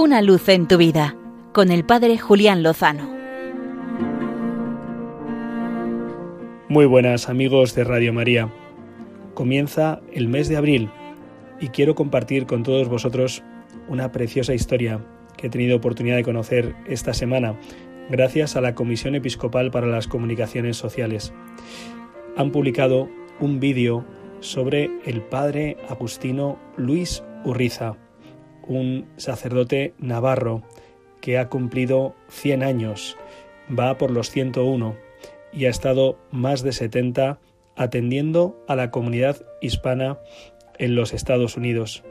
Una luz en tu vida con el Padre Julián Lozano. Muy buenas amigos de Radio María. Comienza el mes de abril y quiero compartir con todos vosotros una preciosa historia que he tenido oportunidad de conocer esta semana gracias a la Comisión Episcopal para las Comunicaciones Sociales. Han publicado un vídeo sobre el padre agustino Luis Urriza, un sacerdote navarro que ha cumplido 100 años, va por los 101 y ha estado más de 70 atendiendo a la comunidad hispana en los Estados Unidos.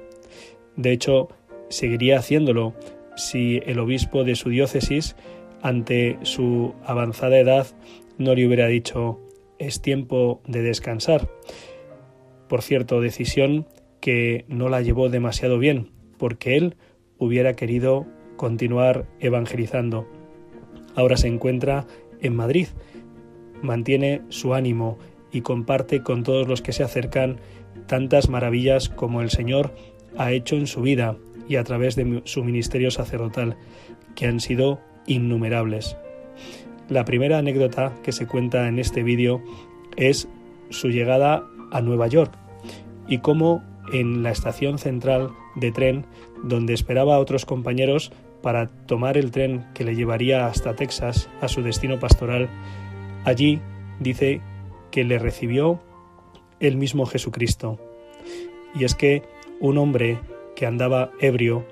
De hecho, seguiría haciéndolo si el obispo de su diócesis, ante su avanzada edad, no le hubiera dicho es tiempo de descansar. Por cierto, decisión que no la llevó demasiado bien, porque él hubiera querido continuar evangelizando. Ahora se encuentra en Madrid, mantiene su ánimo y comparte con todos los que se acercan tantas maravillas como el Señor ha hecho en su vida y a través de su ministerio sacerdotal, que han sido innumerables. La primera anécdota que se cuenta en este vídeo es su llegada a Nueva York y cómo en la estación central de tren donde esperaba a otros compañeros para tomar el tren que le llevaría hasta Texas a su destino pastoral, allí dice que le recibió el mismo Jesucristo. Y es que un hombre que andaba ebrio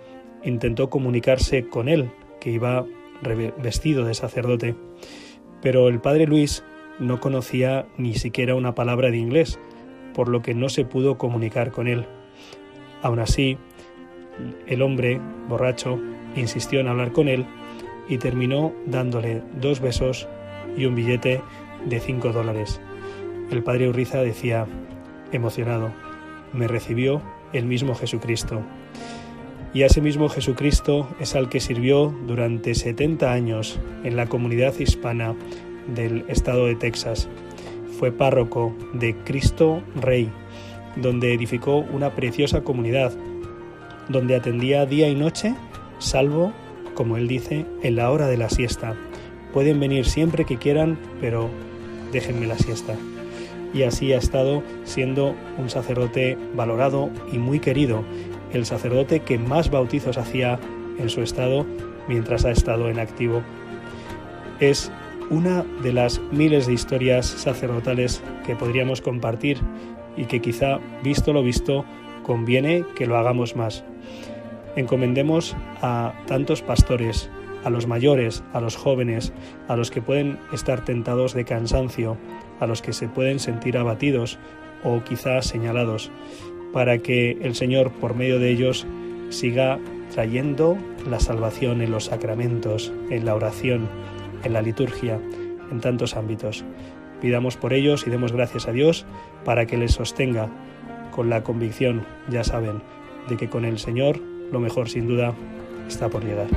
intentó comunicarse con él, que iba vestido de sacerdote, pero el padre Luis no conocía ni siquiera una palabra de inglés, por lo que no se pudo comunicar con él. Aún así, el hombre, borracho, insistió en hablar con él y terminó dándole dos besos y un billete de cinco dólares. El padre Urriza decía, emocionado, me recibió el mismo Jesucristo. Y a ese mismo Jesucristo es al que sirvió durante 70 años en la comunidad hispana del estado de Texas. Fue párroco de Cristo Rey, donde edificó una preciosa comunidad, donde atendía día y noche, salvo, como él dice, en la hora de la siesta. Pueden venir siempre que quieran, pero déjenme la siesta. Y así ha estado siendo un sacerdote valorado y muy querido, el sacerdote que más bautizos hacía en su estado mientras ha estado en activo. Es una de las miles de historias sacerdotales que podríamos compartir y que quizá, visto lo visto, conviene que lo hagamos más. Encomendemos a tantos pastores, a los mayores, a los jóvenes, a los que pueden estar tentados de cansancio, a los que se pueden sentir abatidos o quizá señalados, para que el Señor, por medio de ellos, siga trayendo la salvación en los sacramentos, en la oración, en la liturgia, en tantos ámbitos. Pidamos por ellos y demos gracias a Dios para que les sostenga con la convicción, ya saben, de que con el Señor lo mejor sin duda está por llegar.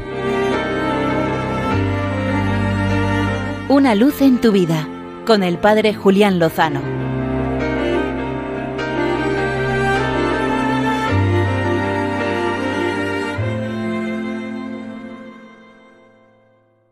Una luz en tu vida con el Padre Julián Lozano.